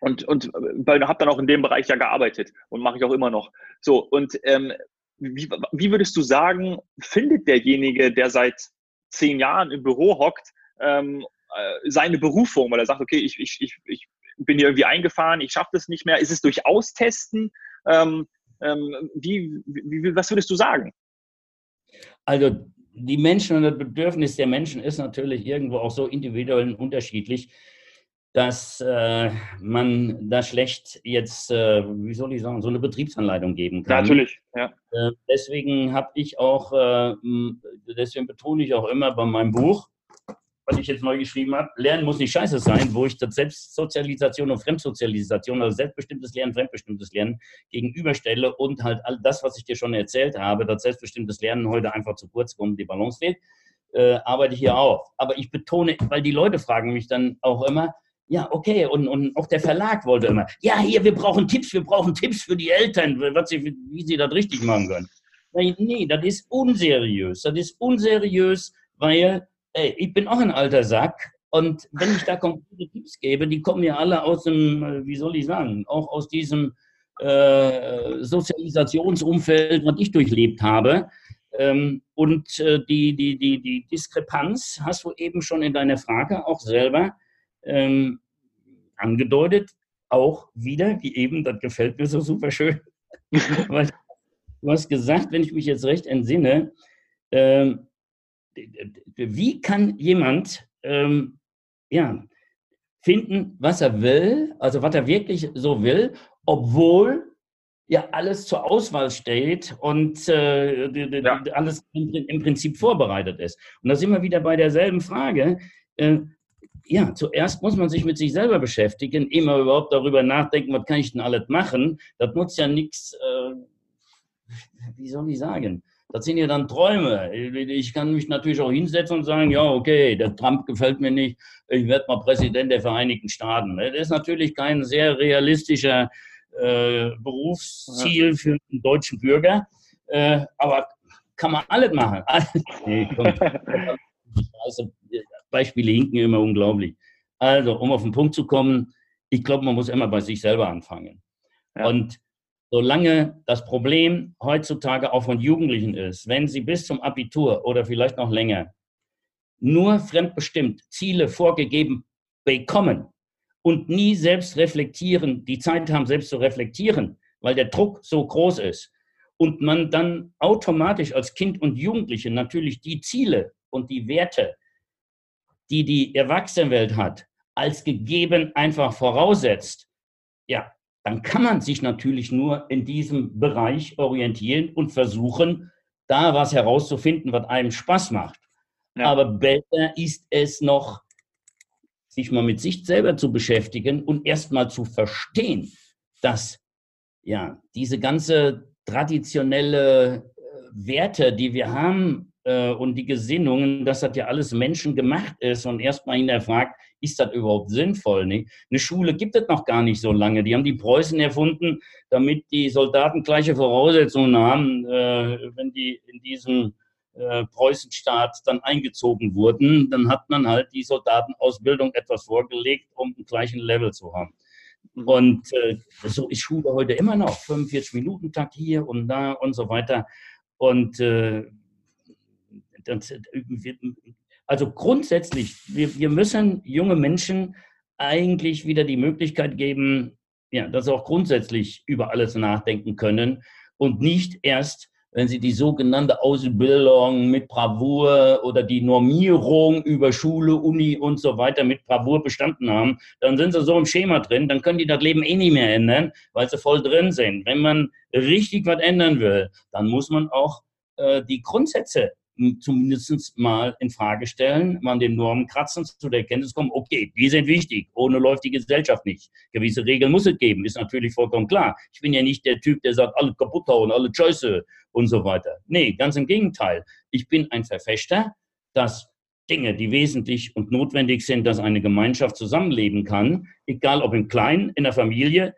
und, und habe dann auch in dem Bereich ja gearbeitet und mache ich auch immer noch. So, und ähm, wie, wie würdest du sagen, findet derjenige, der seit zehn Jahren im Büro hockt, ähm, äh, seine Berufung, weil er sagt, okay, ich, ich, ich, ich bin hier irgendwie eingefahren, ich schaffe das nicht mehr. Ist es durch Austesten? Ähm, ähm, wie, wie, was würdest du sagen? Also die Menschen und das Bedürfnis der Menschen ist natürlich irgendwo auch so individuell und unterschiedlich, dass äh, man da schlecht jetzt, äh, wie soll ich sagen, so eine Betriebsanleitung geben kann. natürlich, ja. Äh, deswegen habe ich auch, äh, deswegen betone ich auch immer bei meinem Buch, was ich jetzt neu geschrieben habe, Lernen muss nicht scheiße sein, wo ich das Selbstsozialisation und Fremdsozialisation, also selbstbestimmtes Lernen, fremdbestimmtes Lernen gegenüberstelle und halt all das, was ich dir schon erzählt habe, dass selbstbestimmtes Lernen heute einfach zu kurz kommt, die Balance fehlt, äh, arbeite ich hier auch. Aber ich betone, weil die Leute fragen mich dann auch immer, ja, okay, und, und auch der Verlag wollte immer, ja, hier, wir brauchen Tipps, wir brauchen Tipps für die Eltern, was sie, wie sie das richtig machen können. Nee, das ist unseriös. Das ist unseriös, weil ich bin auch ein alter Sack und wenn ich da konkrete Tipps gebe, die kommen ja alle aus dem, äh, wie soll ich sagen, auch aus diesem äh, Sozialisationsumfeld, was ich durchlebt habe. Ähm, und äh, die, die, die, die Diskrepanz hast du eben schon in deiner Frage auch selber ähm, angedeutet. Auch wieder, wie eben, das gefällt mir so super schön. du hast gesagt, wenn ich mich jetzt recht entsinne, ähm, wie kann jemand ähm, ja, finden, was er will, also was er wirklich so will, obwohl ja alles zur Auswahl steht und äh, ja. alles im, Prinzip vorbereitet ist. Und da sind wir wieder bei derselben Frage. Äh, ja, zuerst muss man sich mit sich selber beschäftigen, immer überhaupt darüber nachdenken, was kann ich denn alles machen. Das nutzt ja nichts, äh, wie soll ich sagen, das sind ja dann Träume. Ich kann mich natürlich auch hinsetzen und sagen, ja, okay, der Trump gefällt mir nicht, ich werde mal Präsident der Vereinigten Staaten. Das ist natürlich kein sehr realistischer äh, Berufsziel für einen deutschen Bürger, äh, aber kann man alles machen. nee, also, Beispiele hinken immer unglaublich. Also, um auf den Punkt zu kommen, ich glaube, man muss immer bei sich selber anfangen. Ja. Und Solange das Problem heutzutage auch von Jugendlichen ist, wenn sie bis zum Abitur oder vielleicht noch länger nur fremdbestimmt Ziele vorgegeben bekommen und nie selbst reflektieren, die Zeit haben, selbst zu reflektieren, weil der Druck so groß ist und man dann automatisch als Kind und Jugendliche natürlich die Ziele und die Werte, die die Erwachsenenwelt hat, als gegeben einfach voraussetzt, ja, dann kann man sich natürlich nur in diesem Bereich orientieren und versuchen, da was herauszufinden, was einem Spaß macht. Ja. Aber besser ist es noch, sich mal mit sich selber zu beschäftigen und erstmal zu verstehen, dass ja diese ganze traditionelle äh, Werte, die wir haben äh, und die Gesinnungen, dass das ja alles menschengemacht ist und erstmal hinterfragt, ist das überhaupt sinnvoll? Nicht? Eine Schule gibt es noch gar nicht so lange. Die haben die Preußen erfunden, damit die Soldaten gleiche Voraussetzungen haben, äh, wenn die in diesem äh, Preußenstaat dann eingezogen wurden. Dann hat man halt die Soldatenausbildung etwas vorgelegt, um einen gleichen Level zu haben. Mhm. Und äh, so ist Schule heute immer noch. 45 Minuten Tag hier und da und so weiter. Und äh, das, also grundsätzlich, wir, wir müssen junge Menschen eigentlich wieder die Möglichkeit geben, ja, dass sie auch grundsätzlich über alles nachdenken können und nicht erst wenn Sie die sogenannte Ausbildung mit Bravour oder die Normierung über Schule, Uni und so weiter mit Bravour bestanden haben, dann sind Sie so im Schema drin, dann können die das Leben eh nicht mehr ändern, weil sie voll drin sind. Wenn man richtig was ändern will, dann muss man auch äh, die Grundsätze zumindest mal in Frage stellen, mal den Normen kratzen, zu der Erkenntnis kommen, okay, die sind wichtig, ohne läuft die Gesellschaft nicht. Gewisse Regeln muss es geben, ist natürlich vollkommen klar. Ich bin ja nicht der Typ, der sagt, alle kaputt hauen, alle Scheiße und so weiter. Nee, ganz im Gegenteil. Ich bin ein Verfechter, dass Dinge, die wesentlich und notwendig sind, dass eine Gemeinschaft zusammenleben kann, egal ob im Kleinen, in der Familie,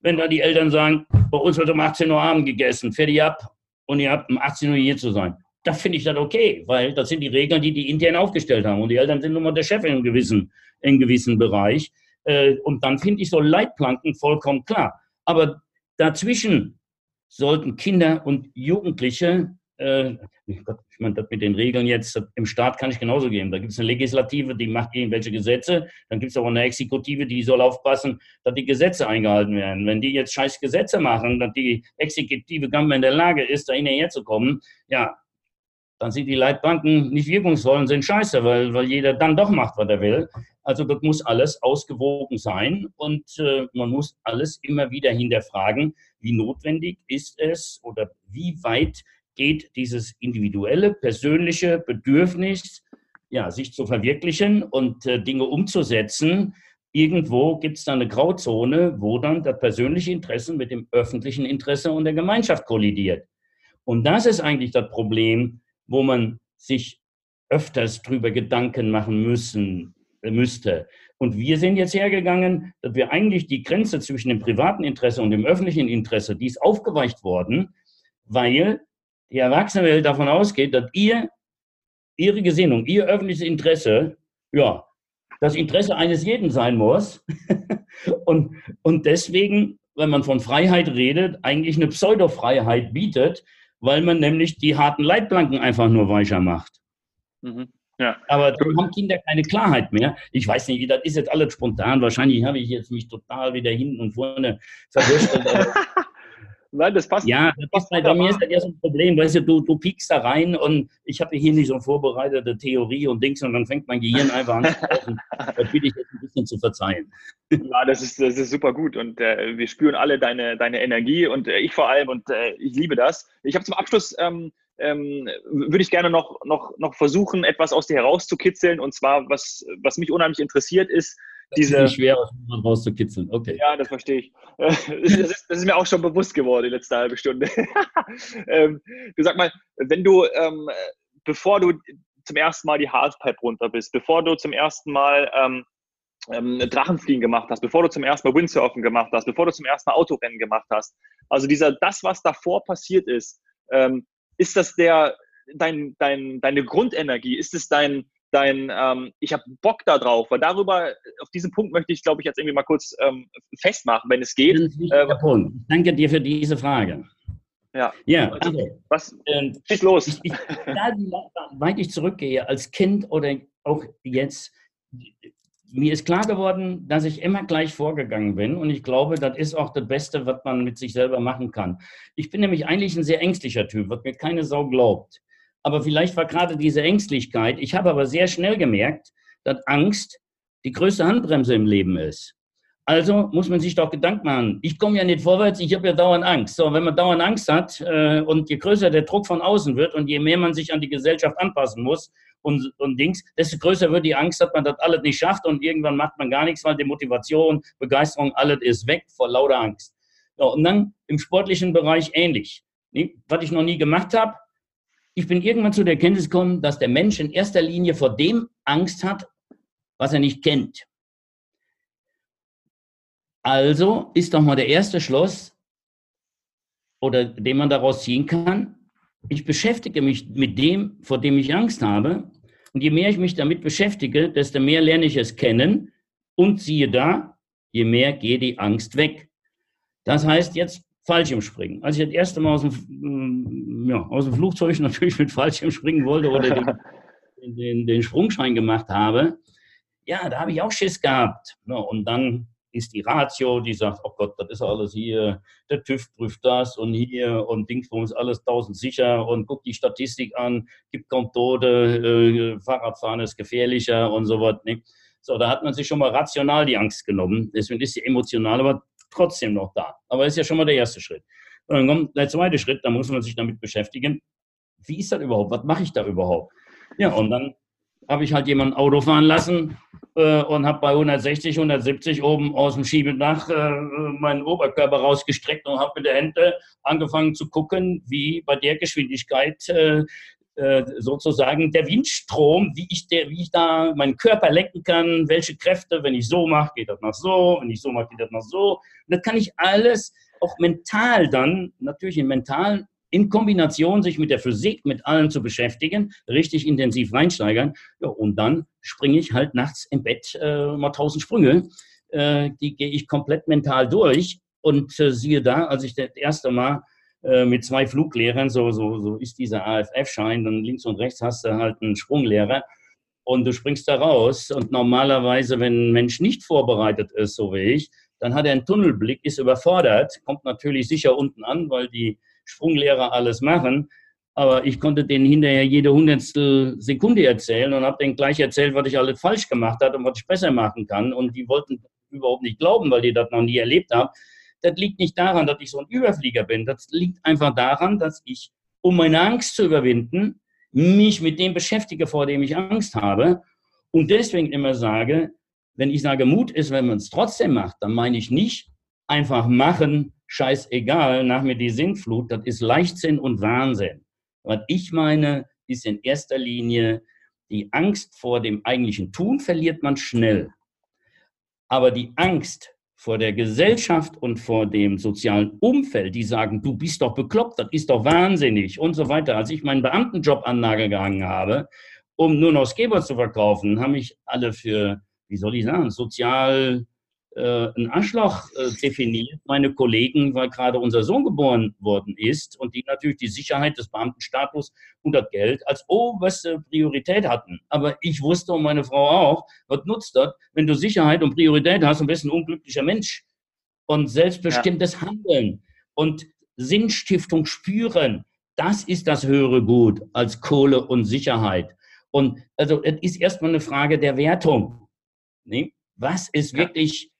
wenn da die Eltern sagen, bei uns wird um 18 Uhr Abend gegessen, fertig ab und ihr habt um 18 Uhr hier zu sein da finde ich das okay, weil das sind die Regeln, die die intern aufgestellt haben. Und die Eltern sind nun mal der Chef in einem gewissen, in einem gewissen Bereich. Äh, und dann finde ich so Leitplanken vollkommen klar. Aber dazwischen sollten Kinder und Jugendliche, äh, ich meine, das mit den Regeln jetzt im Staat kann ich genauso geben. Da gibt es eine Legislative, die macht irgendwelche Gesetze. Dann gibt es auch eine Exekutive, die soll aufpassen, dass die Gesetze eingehalten werden. Wenn die jetzt scheiß Gesetze machen, dass die Exekutive gar nicht mehr in der Lage ist, da hinterher zu kommen, ja, dann sind die Leitbanken nicht wirkungsvoll und sind scheiße, weil, weil jeder dann doch macht, was er will. Also das muss alles ausgewogen sein und äh, man muss alles immer wieder hinterfragen, wie notwendig ist es oder wie weit geht dieses individuelle, persönliche Bedürfnis, ja, sich zu verwirklichen und äh, Dinge umzusetzen. Irgendwo gibt es da eine Grauzone, wo dann das persönliche Interesse mit dem öffentlichen Interesse und der Gemeinschaft kollidiert. Und das ist eigentlich das Problem, wo man sich öfters drüber Gedanken machen müssen, äh, müsste. Und wir sind jetzt hergegangen, dass wir eigentlich die Grenze zwischen dem privaten Interesse und dem öffentlichen Interesse, die ist aufgeweicht worden, weil die Erwachsenenwelt davon ausgeht, dass ihr, ihre Gesinnung, ihr öffentliches Interesse, ja, das Interesse eines jeden sein muss. und, und deswegen, wenn man von Freiheit redet, eigentlich eine Pseudofreiheit bietet, weil man nämlich die harten Leitplanken einfach nur weicher macht. Mhm. Ja. Aber da haben Kinder keine Klarheit mehr. Ich weiß nicht, das ist jetzt alles spontan. Wahrscheinlich habe ich jetzt mich total wieder hinten und vorne verwurschtelt. Nein, das passt. Ja, das passt bei, bei mir ist das ja so ein Problem. Weißt du, du, du piekst da rein und ich habe hier nicht so eine vorbereitete Theorie und Dings und dann fängt mein Gehirn einfach an zu rauchen. Das bitte ich jetzt ein bisschen zu verzeihen. Ja, das ist, das ist super gut und äh, wir spüren alle deine, deine Energie und äh, ich vor allem und äh, ich liebe das. Ich habe zum Abschluss ähm, ähm, würde ich gerne noch, noch, noch versuchen, etwas aus dir herauszukitzeln. Und zwar, was, was mich unheimlich interessiert, ist, diese. Das ist schwer, aus jemandem rauszukitzeln. Okay. Ja, das verstehe ich. Das ist, das ist, mir auch schon bewusst geworden, die letzte halbe Stunde. ähm, du sag mal, wenn du, ähm, bevor du zum ersten Mal die Halfpipe runter bist, bevor du zum ersten Mal ähm, ähm, Drachenfliegen gemacht hast, bevor du zum ersten Mal Windsurfen gemacht hast, bevor du zum ersten Mal Autorennen gemacht hast. Also dieser, das, was davor passiert ist, ähm, ist das der, dein, dein, deine Grundenergie? Ist es dein, dein, ähm, ich habe Bock da drauf, weil darüber, auf diesen Punkt möchte ich, glaube ich, jetzt irgendwie mal kurz ähm, festmachen, wenn es geht. Äh, Punkt. Danke dir für diese Frage. Ja, ja also, was, ähm, schieß los. Ich, ich, da, weit ich zurückgehe, als Kind oder auch jetzt, mir ist klar geworden, dass ich immer gleich vorgegangen bin und ich glaube, das ist auch das Beste, was man mit sich selber machen kann. Ich bin nämlich eigentlich ein sehr ängstlicher Typ, was mir keine Sau glaubt aber vielleicht war gerade diese Ängstlichkeit. Ich habe aber sehr schnell gemerkt, dass Angst die größte Handbremse im Leben ist. Also muss man sich doch Gedanken machen. Ich komme ja nicht vorwärts, ich habe ja dauernd Angst. So, wenn man dauernd Angst hat äh, und je größer der Druck von außen wird und je mehr man sich an die Gesellschaft anpassen muss und, und Dings, desto größer wird die Angst, dass man das alles nicht schafft und irgendwann macht man gar nichts, weil die Motivation, Begeisterung, alles ist weg vor lauter Angst. Ja, und dann im sportlichen Bereich ähnlich. Was ich noch nie gemacht habe, ich bin irgendwann zu der Erkenntnis gekommen, dass der Mensch in erster Linie vor dem Angst hat, was er nicht kennt. Also ist doch mal der erste Schluss, oder den man daraus ziehen kann, ich beschäftige mich mit dem, vor dem ich Angst habe. Und je mehr ich mich damit beschäftige, desto mehr lerne ich es kennen. Und siehe da, je mehr geht die Angst weg. Das heißt jetzt Fallschirmspringen. Als ich das erste Mal aus dem, mm, ja, aus dem Flugzeug natürlich mit Fallschirm springen wollte oder den, den, den Sprungschein gemacht habe, ja, da habe ich auch Schiss gehabt. Ja, und dann ist die Ratio, die sagt, oh Gott, das ist alles hier, der TÜV prüft das und hier und Dingsbums, alles tausend sicher und guck die Statistik an, gibt kaum Tote, äh, Fahrradfahren ist gefährlicher und so was. Ne? So, da hat man sich schon mal rational die Angst genommen. Deswegen ist die emotional aber trotzdem noch da. Aber ist ja schon mal der erste Schritt. Und dann kommt der zweite Schritt, da muss man sich damit beschäftigen, wie ist das überhaupt? Was mache ich da überhaupt? Ja, und dann habe ich halt jemanden Auto fahren lassen äh, und habe bei 160, 170 oben aus dem Schiebedach äh, meinen Oberkörper rausgestreckt und habe mit der Hände angefangen zu gucken, wie bei der Geschwindigkeit äh, sozusagen der Windstrom, wie ich, der, wie ich da meinen Körper lenken kann, welche Kräfte, wenn ich so mache, geht das nach so, wenn ich so mache, geht das nach so. Und das kann ich alles auch mental dann, natürlich in mentalen in Kombination sich mit der Physik, mit allem zu beschäftigen, richtig intensiv reinsteigern. Ja, und dann springe ich halt nachts im Bett äh, mal tausend Sprünge. Äh, die gehe ich komplett mental durch. Und äh, siehe da, als ich das erste Mal äh, mit zwei Fluglehrern, so, so, so ist dieser AFF-Schein, dann links und rechts hast du halt einen Sprunglehrer und du springst da raus. Und normalerweise, wenn ein Mensch nicht vorbereitet ist, so wie ich, dann hat er einen Tunnelblick, ist überfordert, kommt natürlich sicher unten an, weil die Sprunglehrer alles machen. Aber ich konnte denen hinterher jede hundertstel Sekunde erzählen und habe denen gleich erzählt, was ich alles falsch gemacht habe und was ich besser machen kann. Und die wollten überhaupt nicht glauben, weil die das noch nie erlebt haben. Das liegt nicht daran, dass ich so ein Überflieger bin. Das liegt einfach daran, dass ich, um meine Angst zu überwinden, mich mit dem beschäftige, vor dem ich Angst habe. Und deswegen immer sage, wenn ich sage, Mut ist, wenn man es trotzdem macht, dann meine ich nicht einfach machen, scheißegal, nach mir die Sintflut, das ist Leichtsinn und Wahnsinn. Was ich meine, ist in erster Linie, die Angst vor dem eigentlichen Tun verliert man schnell. Aber die Angst vor der Gesellschaft und vor dem sozialen Umfeld, die sagen, du bist doch bekloppt, das ist doch wahnsinnig und so weiter. Als ich meinen Beamtenjob an Nagel gehangen habe, um nur noch Skateboard zu verkaufen, haben mich alle für, wie soll ich sagen, sozial äh, ein Arschloch äh, definiert, meine Kollegen, weil gerade unser Sohn geboren worden ist und die natürlich die Sicherheit des Beamtenstatus und das Geld als oberste Priorität hatten. Aber ich wusste und meine Frau auch, was nutzt das, wenn du Sicherheit und Priorität hast und bist ein unglücklicher Mensch und selbstbestimmtes ja. Handeln und Sinnstiftung spüren. Das ist das höhere Gut als Kohle und Sicherheit. Und also es ist erstmal eine Frage der Wertung. Nee? Was ist wirklich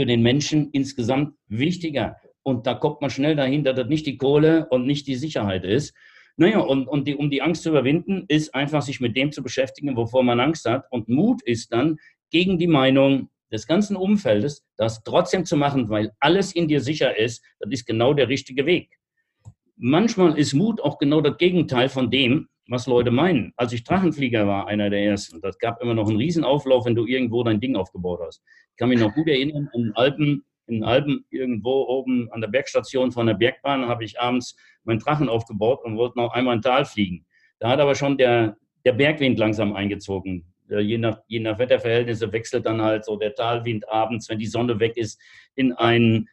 für den Menschen insgesamt wichtiger. Und da kommt man schnell dahin, dass das nicht die Kohle und nicht die Sicherheit ist. Naja, und, und die, um die Angst zu überwinden, ist einfach sich mit dem zu beschäftigen, wovor man Angst hat. Und Mut ist dann gegen die Meinung des ganzen Umfeldes, das trotzdem zu machen, weil alles in dir sicher ist, das ist genau der richtige Weg. Manchmal ist Mut auch genau das Gegenteil von dem, was Leute meinen. Als ich Drachenflieger war, einer der ersten, das gab immer noch einen Riesenauflauf, wenn du irgendwo dein Ding aufgebaut hast. Kann mich noch gut erinnern, in Alpen, in Alpen irgendwo oben an der Bergstation von der Bergbahn habe ich abends meinen Drachen aufgebaut und wollte noch einmal ein Tal fliegen. Da hat aber schon der, der Bergwind langsam eingezogen. Je nach, je nach Wetterverhältnisse wechselt dann halt so der Talwind abends, wenn die Sonne weg ist, in einen,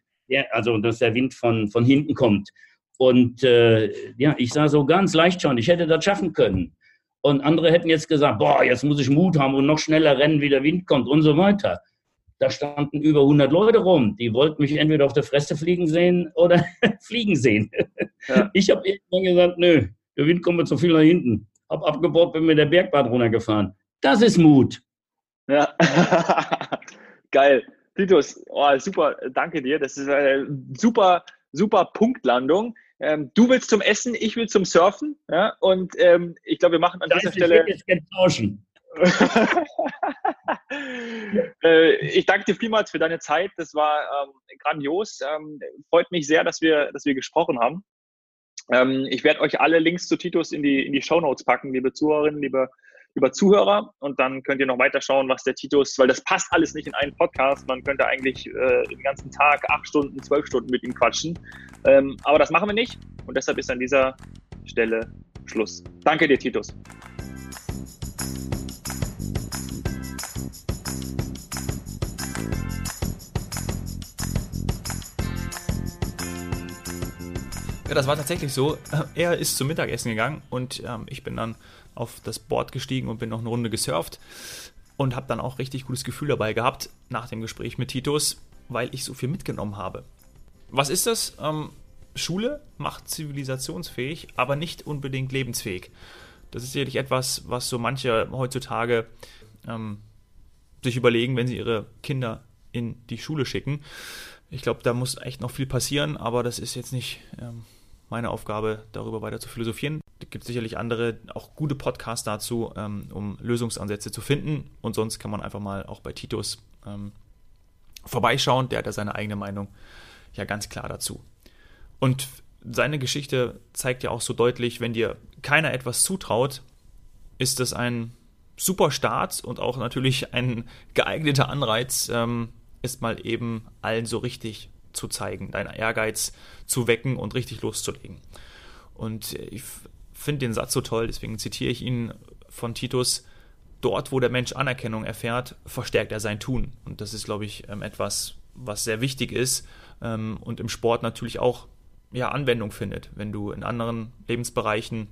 also dass der Wind von, von hinten kommt. Und äh, ja, ich sah so ganz leicht schon, ich hätte das schaffen können. Und andere hätten jetzt gesagt, boah, jetzt muss ich Mut haben und noch schneller rennen, wie der Wind kommt und so weiter. Da standen über 100 Leute rum, die wollten mich entweder auf der Fresse fliegen sehen oder fliegen sehen. Ja. Ich habe irgendwann gesagt, nö, der Wind kommt mir zu viel nach hinten. Hab abgebaut, bin mit der Bergbahn runtergefahren. Das ist Mut. Ja, geil. Titus, oh, super, danke dir. Das ist eine super, super Punktlandung. Ähm, du willst zum Essen, ich will zum Surfen. Ja? Und ähm, ich glaube, wir machen an das dieser Stelle. Jetzt tauschen. äh, ich danke dir vielmals für deine Zeit. Das war ähm, grandios. Ähm, freut mich sehr, dass wir, dass wir gesprochen haben. Ähm, ich werde euch alle Links zu Titus in die, in die Show Notes packen, liebe Zuhörerinnen, liebe, liebe Zuhörer. Und dann könnt ihr noch weiter schauen, was der Titus, weil das passt alles nicht in einen Podcast. Man könnte eigentlich äh, den ganzen Tag acht Stunden, zwölf Stunden mit ihm quatschen. Ähm, aber das machen wir nicht. Und deshalb ist an dieser Stelle Schluss. Danke dir, Titus. Ja, das war tatsächlich so. Er ist zum Mittagessen gegangen und ähm, ich bin dann auf das Board gestiegen und bin noch eine Runde gesurft und habe dann auch richtig gutes Gefühl dabei gehabt nach dem Gespräch mit Titus, weil ich so viel mitgenommen habe. Was ist das? Ähm, Schule macht zivilisationsfähig, aber nicht unbedingt lebensfähig. Das ist sicherlich etwas, was so manche heutzutage ähm, sich überlegen, wenn sie ihre Kinder in die Schule schicken. Ich glaube, da muss echt noch viel passieren, aber das ist jetzt nicht ähm, meine Aufgabe, darüber weiter zu philosophieren. Es gibt sicherlich andere, auch gute Podcasts dazu, ähm, um Lösungsansätze zu finden. Und sonst kann man einfach mal auch bei Titus ähm, vorbeischauen. Der hat ja seine eigene Meinung ja ganz klar dazu. Und seine Geschichte zeigt ja auch so deutlich, wenn dir keiner etwas zutraut, ist das ein super Start und auch natürlich ein geeigneter Anreiz, ähm, es mal eben allen so richtig zu zeigen, deinen Ehrgeiz zu wecken und richtig loszulegen. Und ich finde den Satz so toll, deswegen zitiere ich ihn von Titus. Dort, wo der Mensch Anerkennung erfährt, verstärkt er sein Tun. Und das ist, glaube ich, ähm, etwas, was sehr wichtig ist ähm, und im Sport natürlich auch ja, Anwendung findet. Wenn du in anderen Lebensbereichen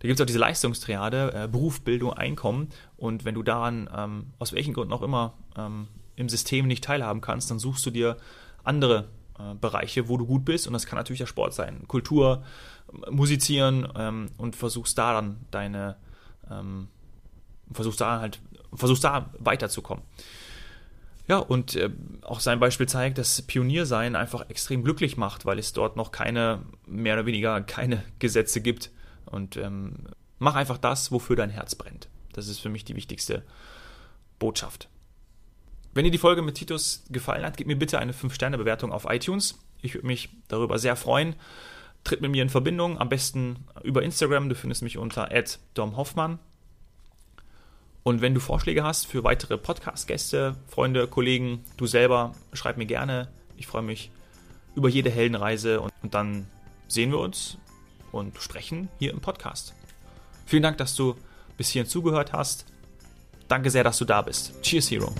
da gibt es auch diese Leistungstriade, äh, Beruf, Bildung, Einkommen. Und wenn du daran, ähm, aus welchen Gründen auch immer, im System nicht teilhaben kannst, dann suchst du dir andere äh, Bereiche, wo du gut bist. Und das kann natürlich der Sport sein. Kultur, Musizieren ähm, und versuchst da dann deine, ähm, versuchst da halt, versuchst da weiterzukommen. Ja, und äh, auch sein Beispiel zeigt, dass Pioniersein einfach extrem glücklich macht, weil es dort noch keine, mehr oder weniger keine Gesetze gibt. Und ähm, mach einfach das, wofür dein Herz brennt. Das ist für mich die wichtigste Botschaft. Wenn dir die Folge mit Titus gefallen hat, gib mir bitte eine 5-Sterne-Bewertung auf iTunes. Ich würde mich darüber sehr freuen. Tritt mit mir in Verbindung, am besten über Instagram. Du findest mich unter domhoffmann. Und wenn du Vorschläge hast für weitere Podcast-Gäste, Freunde, Kollegen, du selber, schreib mir gerne. Ich freue mich über jede Heldenreise und, und dann sehen wir uns und sprechen hier im Podcast. Vielen Dank, dass du bis hierhin zugehört hast. Danke sehr, dass du da bist. Cheers, Hero.